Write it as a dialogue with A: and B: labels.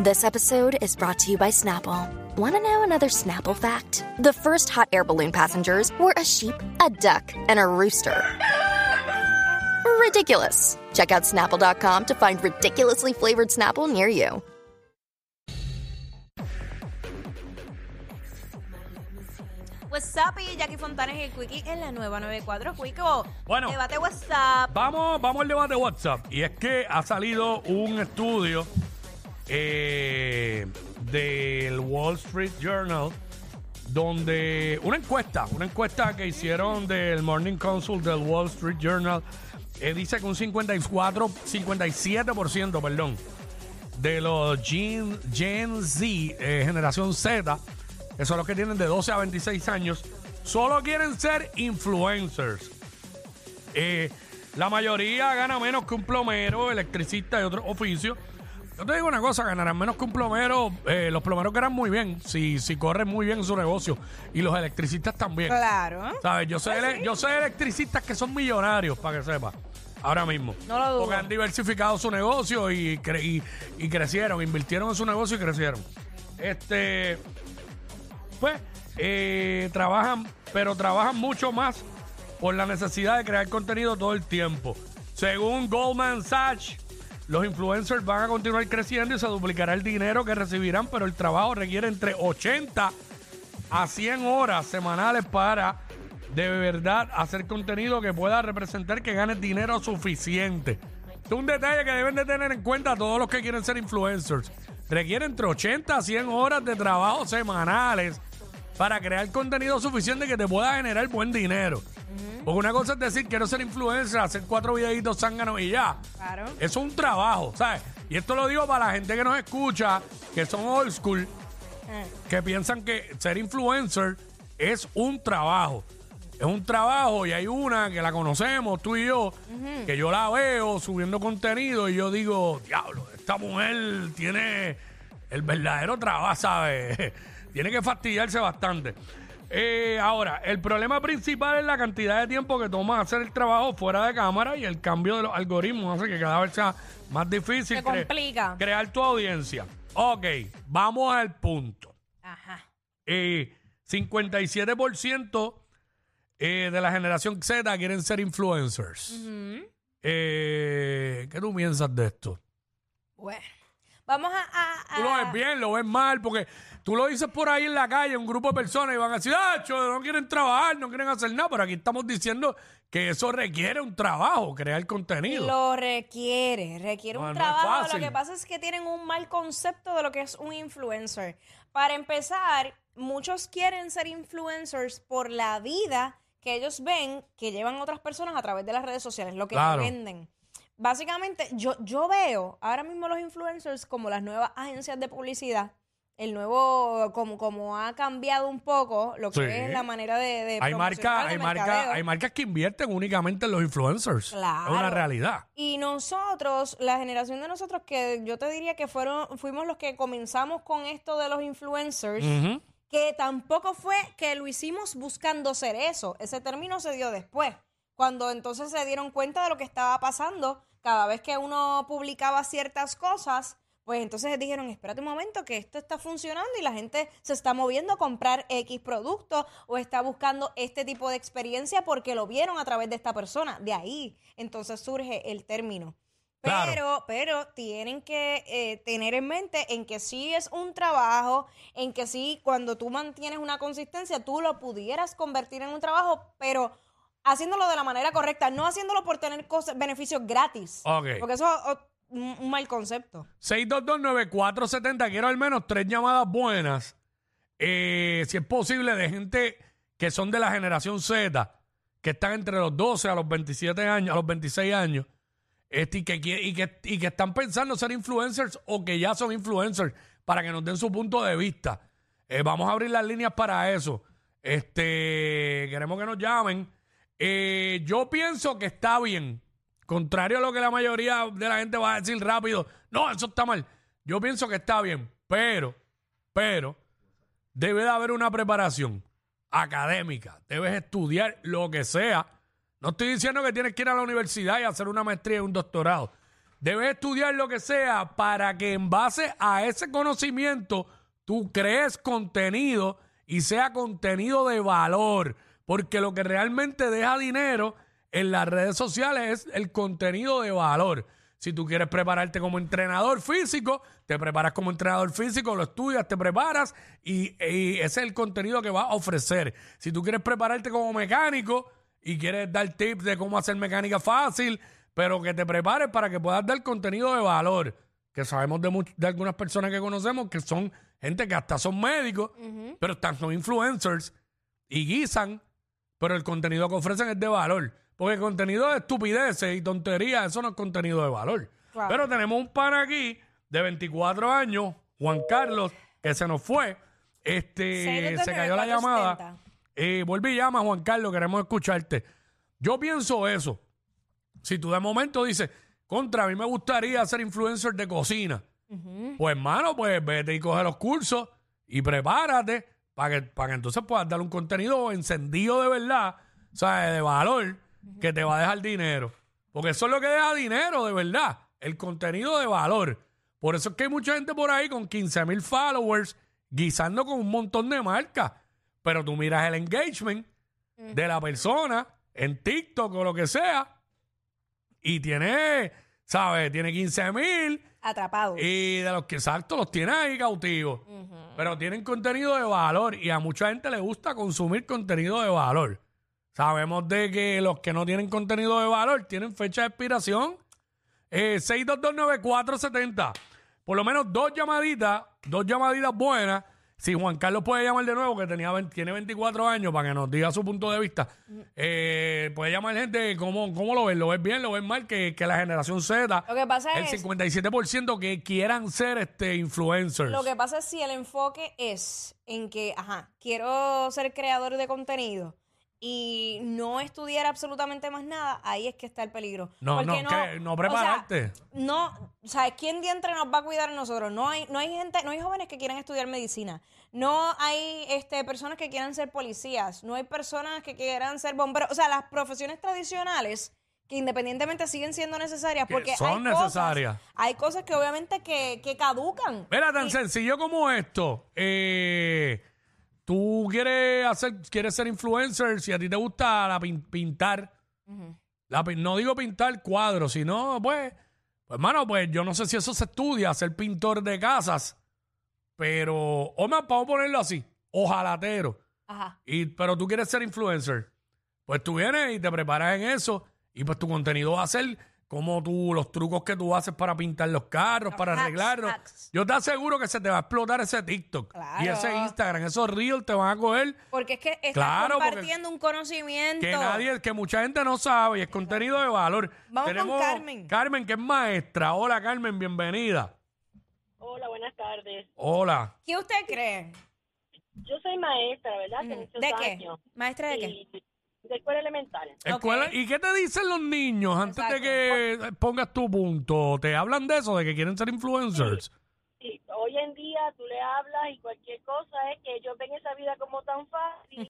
A: This episode is brought to you by Snapple. Want to know another Snapple fact? The first hot air balloon passengers were a sheep, a duck, and a rooster. Ridiculous. Check out snapple.com to find ridiculously flavored Snapple near you.
B: What's up, y Jackie Fontanes y el Quickie en la nueva 94. Quico,
C: Bueno.
B: debate WhatsApp.
C: Vamos, vamos al debate WhatsApp. Y es que ha salido un estudio eh, del Wall Street Journal donde una encuesta, una encuesta que hicieron del Morning Consult del Wall Street Journal eh, dice que un 54, 57%, perdón, de los Gen, Z, eh, generación Z, que son los que tienen de 12 a 26 años, solo quieren ser influencers. Eh, la mayoría gana menos que un plomero, electricista y otros oficios. Yo te digo una cosa, ganarán menos que un plomero. eh, los plomeros ganan muy bien, si, si corren muy bien su negocio. Y los electricistas también.
B: Claro.
C: ¿Sabes? Yo sé, ele- yo sé electricistas que son millonarios, para que sepa. Ahora mismo.
B: No lo dudo.
C: Porque han diversificado su negocio y, cre- y, y crecieron, invirtieron en su negocio y crecieron. Este. Pues, eh, trabajan, pero trabajan mucho más por la necesidad de crear contenido todo el tiempo. Según Goldman Sachs, los influencers van a continuar creciendo y se duplicará el dinero que recibirán, pero el trabajo requiere entre 80 a 100 horas semanales para de verdad hacer contenido que pueda representar que ganes dinero suficiente. Es un detalle que deben de tener en cuenta todos los que quieren ser influencers. Requiere entre 80 a 100 horas de trabajo semanales para crear contenido suficiente que te pueda generar buen dinero. Porque una cosa es decir, quiero ser influencer, hacer cuatro videitos zánganos y ya.
B: Claro.
C: Eso es un trabajo, ¿sabes? Y esto lo digo para la gente que nos escucha, que son old school, que piensan que ser influencer es un trabajo. Es un trabajo y hay una que la conocemos, tú y yo, que yo la veo subiendo contenido y yo digo, diablo, esta mujer tiene el verdadero trabajo, ¿sabes? Tiene que fastidiarse bastante. Eh, ahora, el problema principal es la cantidad de tiempo que toma hacer el trabajo fuera de cámara y el cambio de los algoritmos hace que cada vez sea más difícil
B: Se
C: cre-
B: complica.
C: crear tu audiencia. Ok, vamos al punto.
B: Ajá.
C: Eh, 57% eh, de la generación Z quieren ser influencers. Eh, ¿Qué tú piensas de esto?
B: Bueno. Vamos a. a-
C: Tú lo ves bien, lo ves mal, porque tú lo dices por ahí en la calle, un grupo de personas, y van a decir, ah, cho, no quieren trabajar, no quieren hacer nada, pero aquí estamos diciendo que eso requiere un trabajo, crear contenido.
B: Lo requiere, requiere
C: No,
B: un
C: no
B: trabajo. Lo que pasa es que tienen un mal concepto de lo que es un influencer. Para empezar, muchos quieren ser influencers por la vida que ellos ven que llevan otras personas a través de las redes sociales, lo que
C: Claro.
B: venden. Básicamente, yo, yo veo ahora mismo los influencers como las nuevas agencias de publicidad. El nuevo, como, como ha cambiado un poco lo que
C: Sí.
B: es la manera de, de
C: hay
B: promocionar,
C: marcas,
B: de
C: hay marcas,
B: mercadeo.
C: hay marcas que invierten únicamente en los influencers.
B: Claro.
C: Es una realidad.
B: Y nosotros, la generación de nosotros, que yo te diría que fueron, fuimos los que comenzamos con esto de los influencers,
C: Ujú.
B: que tampoco fue que lo hicimos buscando ser eso. Ese término se dio después, cuando entonces se dieron cuenta de lo que estaba pasando. Cada vez que uno publicaba ciertas cosas, pues entonces dijeron, espérate un momento, que esto está funcionando y la gente se está moviendo a comprar X producto o está buscando este tipo de experiencia porque lo vieron a través de esta persona. De ahí, entonces surge el término.
C: Claro.
B: Pero, pero tienen que eh, tener en mente en que sí es un trabajo, en que sí, cuando tú mantienes una consistencia, tú lo pudieras convertir en un trabajo, pero haciéndolo de la manera correcta, no haciéndolo por tener cosas, beneficios gratis.
C: Ok.
B: Porque eso es o- un, un mal concepto.
C: 6229470, quiero al menos tres llamadas buenas, eh, si es posible, de gente que son de la generación Z, que están entre los 12 a los 27 años, a los 26 años, este, y, que, y, que, y que están pensando ser influencers o que ya son influencers, para que nos den su punto de vista. Eh, vamos a abrir las líneas para eso. Este, queremos que nos llamen. Eh, yo pienso que está bien. Contrario a lo que la mayoría de la gente va a decir rápido. No, eso está mal. Yo pienso que está bien. Pero, pero, debe de haber una preparación académica. Debes estudiar lo que sea. No estoy diciendo que tienes que ir a la universidad y hacer una maestría y un doctorado. debes estudiar lo que sea para que en base a ese conocimiento tú crees contenido y sea contenido de valor. Porque lo que realmente deja dinero en las redes sociales es el contenido de valor. Si tú quieres prepararte como entrenador físico, te preparas como entrenador físico, lo estudias, te preparas y, y ese es el contenido que vas a ofrecer. Si tú quieres prepararte como mecánico y quieres dar tips de cómo hacer mecánica fácil, pero que te prepares para que puedas dar contenido de valor. Que sabemos de, de algunas personas que conocemos que son gente que hasta son médicos, pero están son influencers y guisan, pero el contenido que ofrecen es de valor. Porque el contenido de estupideces y tonterías, eso no es contenido de valor.
B: Claro.
C: Pero tenemos un pan aquí de 24 años, Juan Carlos, que se nos fue. Este, se cayó la llamada.
B: 6229470.
C: Eh, vuelve y llama, Juan Carlos, queremos escucharte. Yo pienso eso. Si tú de momento dices, contra, a mí me gustaría ser influencer de cocina. Pues, hermano, pues vete y coge los cursos y prepárate para que, para que entonces puedas dar un contenido encendido de verdad, o sea, de valor, que te va a dejar dinero. Porque eso es lo que deja dinero, de verdad. El contenido de valor. Por eso es que hay mucha gente por ahí con 15 mil followers guisando con un montón de marcas. Pero tú miras el engagement de la persona en TikTok o lo que sea y tiene, ¿sabes? Tiene 15 mil
B: Atrapado.
C: y de los que exacto los tiene ahí cautivos. Pero tienen contenido de valor y a mucha gente le gusta consumir contenido de valor. Sabemos de que los que no tienen contenido de valor tienen fecha de expiración. Eh, 6229470. Por lo menos dos llamaditas, dos llamaditas buenas. Si Juan Carlos puede llamar de nuevo, que tenía 20 tiene 24 años, para que nos diga su punto de vista, eh, puede llamar gente, ¿cómo, ¿cómo lo ves? ¿Lo ves bien? ¿Lo ves mal? Que, que la generación Z,
B: Lo que pasa
C: el
B: es
C: 57% que quieran ser este influencers.
B: Lo que pasa es si el enfoque es en que, ajá, quiero ser creador de contenido y no estudiar absolutamente más nada, ahí es que está el peligro.
C: No, no, que no prepararte.
B: O sea, no, o sea, ¿quién diantre nos va a cuidar a nosotros? No hay, no hay gente, no hay jóvenes que quieran estudiar medicina. No hay este, personas que quieran ser policías. No hay personas que quieran ser bomberos. O sea, las profesiones tradicionales que independientemente siguen siendo necesarias
C: Que
B: porque
C: son
B: hay cosas-
C: necesarias.
B: hay cosas que obviamente que, que caducan.
C: Mira, tan sencillo como esto. Eh, tú quieres hacer, quieres ser influencer, si a ti te gusta la pin- pintar, la pin- no digo pintar cuadros, sino, pues, pues, hermano, pues yo no sé si eso se estudia, ser pintor de casas, pero, o más, vamos a ponerlo así, ojalatero.
B: Ajá.
C: Y, pero tú quieres ser influencer. Pues tú vienes y te preparas en eso. Y pues tu contenido va a ser como tú, los trucos que tú haces para pintar los carros, para
B: hacks,
C: arreglarlos.
B: hacks.
C: Yo te aseguro que se te va a explotar ese TikTok
B: Claro.
C: y ese Instagram, esos reels te van a coger
B: Porque es que estás
C: Claro, porque-
B: compartiendo un conocimiento.
C: que nadie, que mucha gente no sabe y es contenido de valor.
B: Vamos con Carmen.
C: Carmen, que es maestra. Hola, Carmen, bienvenida.
D: Hola, buenas tardes.
C: Hola.
B: ¿Qué usted cree?
D: Yo soy maestra, ¿verdad? Hace muchos
B: ¿De qué?
D: años.
B: ¿Maestra de qué?
D: Y de escuela elemental.
C: Escuela, ¿Y qué te dicen los niños antes
B: Exacto.
C: de que pongas tu punto? ¿Te hablan de eso, de que quieren ser influencers?
D: Sí, hoy en día tú le hablas y cualquier cosa es que ellos ven esa vida como tan fácil